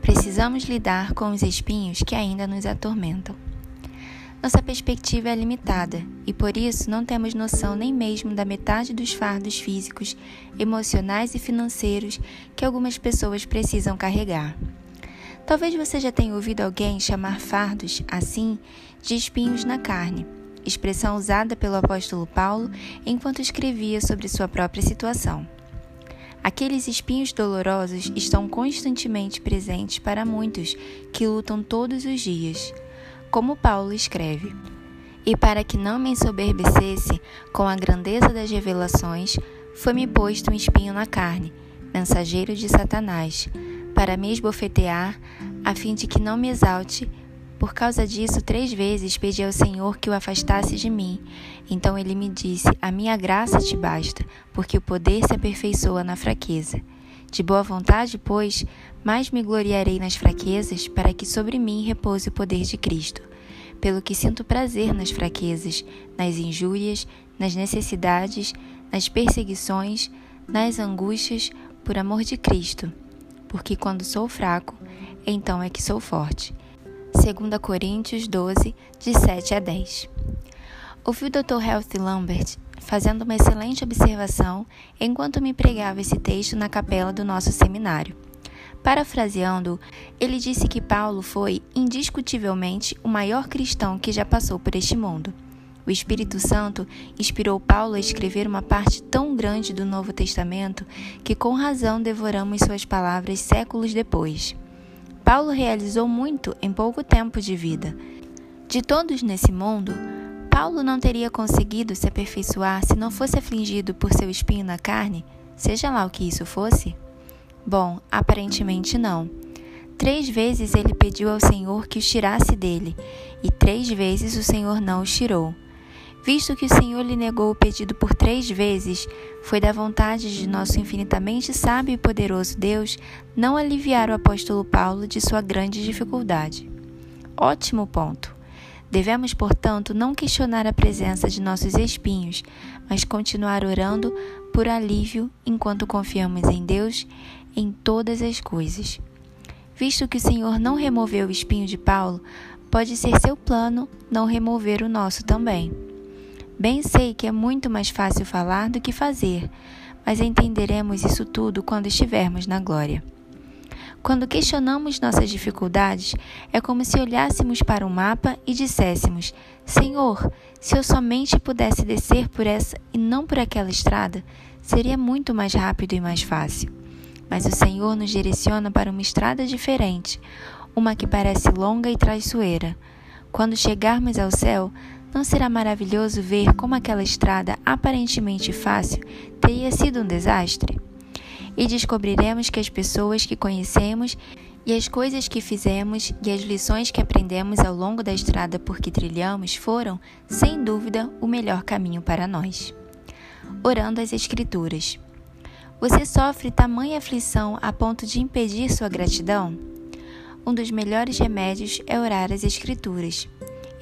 precisamos lidar com os espinhos que ainda nos atormentam. Nossa perspectiva é limitada e por isso não temos noção nem mesmo da metade dos fardos físicos, emocionais e financeiros que algumas pessoas precisam carregar. Talvez você já tenha ouvido alguém chamar fardos, assim, de espinhos na carne, expressão usada pelo apóstolo Paulo enquanto escrevia sobre sua própria situação. Aqueles espinhos dolorosos estão constantemente presentes para muitos que lutam todos os dias como Paulo escreve. E para que não me ensoberbecesse com a grandeza das revelações, foi-me posto um espinho na carne, mensageiro de Satanás, para me esbofetear, a fim de que não me exalte. Por causa disso, três vezes pedi ao Senhor que o afastasse de mim. Então ele me disse: A minha graça te basta, porque o poder se aperfeiçoa na fraqueza. De boa vontade, pois, mais me gloriarei nas fraquezas, para que sobre mim repouse o poder de Cristo. Pelo que sinto prazer nas fraquezas, nas injúrias, nas necessidades, nas perseguições, nas angústias, por amor de Cristo. Porque quando sou fraco, então é que sou forte. 2 Coríntios 12, de 7 a 10. Ouvi o Dr. Health Lambert fazendo uma excelente observação enquanto me pregava esse texto na capela do nosso seminário. Parafraseando, ele disse que Paulo foi, indiscutivelmente, o maior cristão que já passou por este mundo. O Espírito Santo inspirou Paulo a escrever uma parte tão grande do Novo Testamento que, com razão, devoramos suas palavras séculos depois. Paulo realizou muito em pouco tempo de vida. De todos nesse mundo, Paulo não teria conseguido se aperfeiçoar se não fosse afligido por seu espinho na carne, seja lá o que isso fosse? Bom, aparentemente não. Três vezes ele pediu ao Senhor que os tirasse dele, e três vezes o Senhor não os tirou. Visto que o Senhor lhe negou o pedido por três vezes, foi da vontade de nosso infinitamente sábio e poderoso Deus não aliviar o apóstolo Paulo de sua grande dificuldade. Ótimo ponto. Devemos, portanto, não questionar a presença de nossos espinhos, mas continuar orando por alívio enquanto confiamos em Deus em todas as coisas. Visto que o Senhor não removeu o espinho de Paulo, pode ser seu plano não remover o nosso também. Bem sei que é muito mais fácil falar do que fazer, mas entenderemos isso tudo quando estivermos na glória. Quando questionamos nossas dificuldades, é como se olhássemos para um mapa e disséssemos: Senhor, se eu somente pudesse descer por essa e não por aquela estrada, seria muito mais rápido e mais fácil. Mas o Senhor nos direciona para uma estrada diferente, uma que parece longa e traiçoeira. Quando chegarmos ao céu, não será maravilhoso ver como aquela estrada aparentemente fácil teria sido um desastre? e descobriremos que as pessoas que conhecemos e as coisas que fizemos e as lições que aprendemos ao longo da estrada por que trilhamos foram, sem dúvida, o melhor caminho para nós. Orando as Escrituras. Você sofre tamanha aflição a ponto de impedir sua gratidão? Um dos melhores remédios é orar as Escrituras.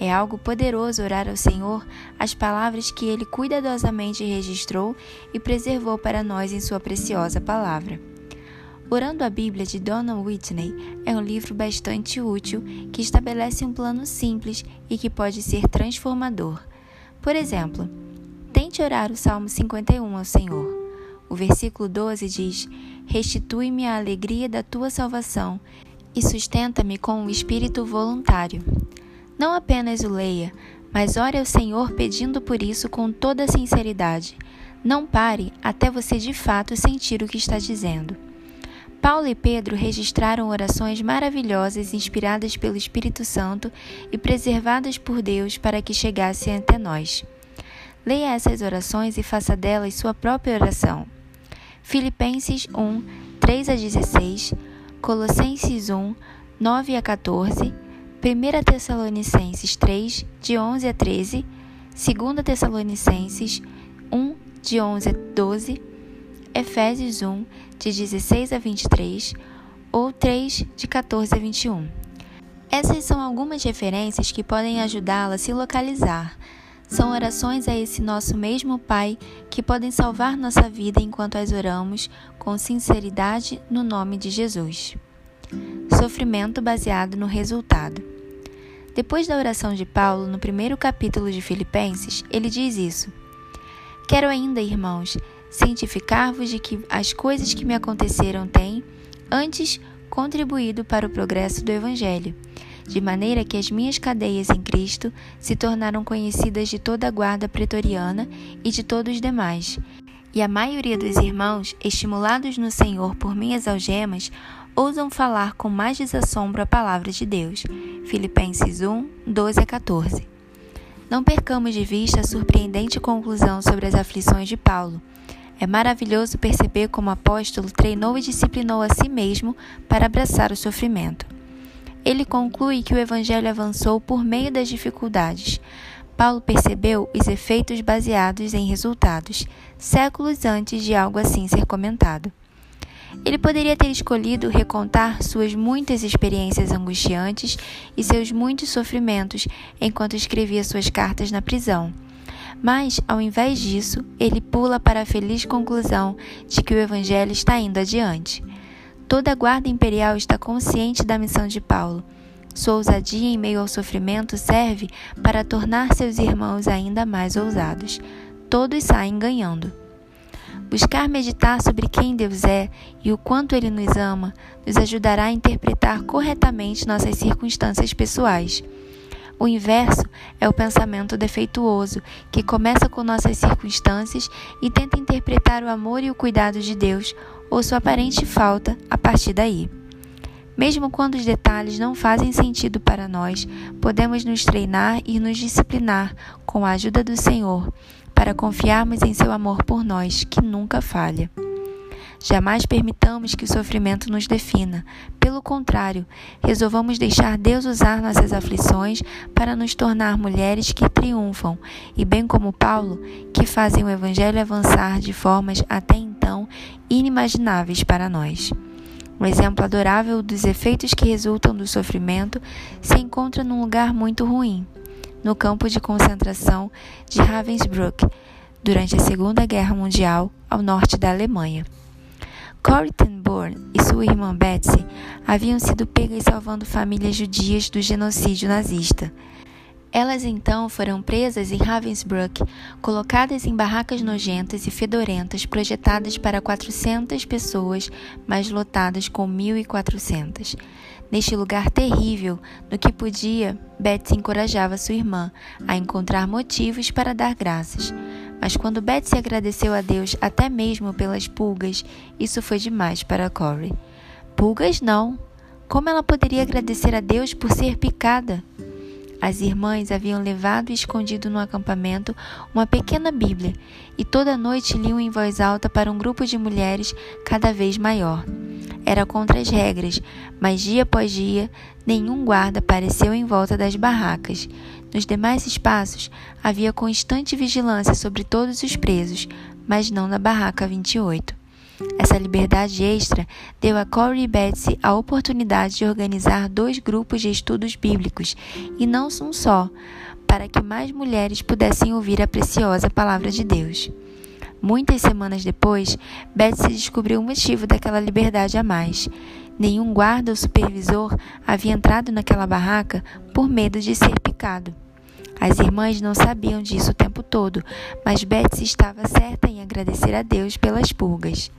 É algo poderoso orar ao Senhor as palavras que Ele cuidadosamente registrou e preservou para nós em Sua preciosa palavra. Orando a Bíblia de Donna Whitney é um livro bastante útil que estabelece um plano simples e que pode ser transformador. Por exemplo, tente orar o Salmo 51 ao Senhor. O versículo 12 diz: Restitui-me a alegria da tua salvação e sustenta-me com o espírito voluntário. Não apenas o leia, mas ore ao Senhor pedindo por isso com toda sinceridade. Não pare até você de fato sentir o que está dizendo. Paulo e Pedro registraram orações maravilhosas inspiradas pelo Espírito Santo e preservadas por Deus para que chegassem até nós. Leia essas orações e faça delas sua própria oração. Filipenses 1, 3 a 16, Colossenses 1, 9 a 14, 1 Tessalonicenses 3, de 11 a 13, 2 Tessalonicenses 1, de 11 a 12, Efésios 1, de 16 a 23, ou 3, de 14 a 21. Essas são algumas referências que podem ajudá-la a se localizar. São orações a esse nosso mesmo Pai que podem salvar nossa vida enquanto as oramos com sinceridade no nome de Jesus. Sofrimento baseado no resultado. Depois da oração de Paulo, no primeiro capítulo de Filipenses, ele diz isso. Quero ainda, irmãos, cientificar-vos de que as coisas que me aconteceram têm, antes, contribuído para o progresso do Evangelho, de maneira que as minhas cadeias em Cristo se tornaram conhecidas de toda a guarda pretoriana e de todos os demais. E a maioria dos irmãos, estimulados no Senhor por minhas algemas, ousam falar com mais desassombro a palavra de Deus. Filipenses 1, 12 a 14. Não percamos de vista a surpreendente conclusão sobre as aflições de Paulo. É maravilhoso perceber como o apóstolo treinou e disciplinou a si mesmo para abraçar o sofrimento. Ele conclui que o evangelho avançou por meio das dificuldades. Paulo percebeu os efeitos baseados em resultados, séculos antes de algo assim ser comentado. Ele poderia ter escolhido recontar suas muitas experiências angustiantes e seus muitos sofrimentos enquanto escrevia suas cartas na prisão. Mas, ao invés disso, ele pula para a feliz conclusão de que o Evangelho está indo adiante. Toda a guarda imperial está consciente da missão de Paulo. Sua ousadia em meio ao sofrimento serve para tornar seus irmãos ainda mais ousados. Todos saem ganhando. Buscar meditar sobre quem Deus é e o quanto Ele nos ama nos ajudará a interpretar corretamente nossas circunstâncias pessoais. O inverso é o pensamento defeituoso, que começa com nossas circunstâncias e tenta interpretar o amor e o cuidado de Deus, ou sua aparente falta, a partir daí. Mesmo quando os detalhes não fazem sentido para nós, podemos nos treinar e nos disciplinar com a ajuda do Senhor para confiarmos em seu amor por nós, que nunca falha. Jamais permitamos que o sofrimento nos defina. Pelo contrário, resolvamos deixar Deus usar nossas aflições para nos tornar mulheres que triunfam e, bem como Paulo, que fazem o Evangelho avançar de formas até então inimagináveis para nós. Um exemplo adorável dos efeitos que resultam do sofrimento se encontra num lugar muito ruim, no campo de concentração de Ravensbrück, durante a Segunda Guerra Mundial, ao norte da Alemanha. Corrie ten e sua irmã Betsy haviam sido pegas salvando famílias judias do genocídio nazista. Elas então foram presas em Ravensbrück, colocadas em barracas nojentas e fedorentas projetadas para 400 pessoas, mas lotadas com 1.400. Neste lugar terrível, no que podia, Betsy encorajava sua irmã a encontrar motivos para dar graças. Mas quando Betsy agradeceu a Deus até mesmo pelas pulgas, isso foi demais para Corey. Pulgas não! Como ela poderia agradecer a Deus por ser picada? As irmãs haviam levado e escondido no acampamento uma pequena Bíblia e toda noite liam em voz alta para um grupo de mulheres cada vez maior. Era contra as regras, mas dia após dia nenhum guarda apareceu em volta das barracas. Nos demais espaços havia constante vigilância sobre todos os presos, mas não na barraca 28. Essa liberdade extra deu a Corey Betsy a oportunidade de organizar dois grupos de estudos bíblicos, e não um só, para que mais mulheres pudessem ouvir a preciosa palavra de Deus. Muitas semanas depois, Betsy descobriu o motivo daquela liberdade a mais. Nenhum guarda ou supervisor havia entrado naquela barraca por medo de ser picado. As irmãs não sabiam disso o tempo todo, mas Betsy estava certa em agradecer a Deus pelas pulgas.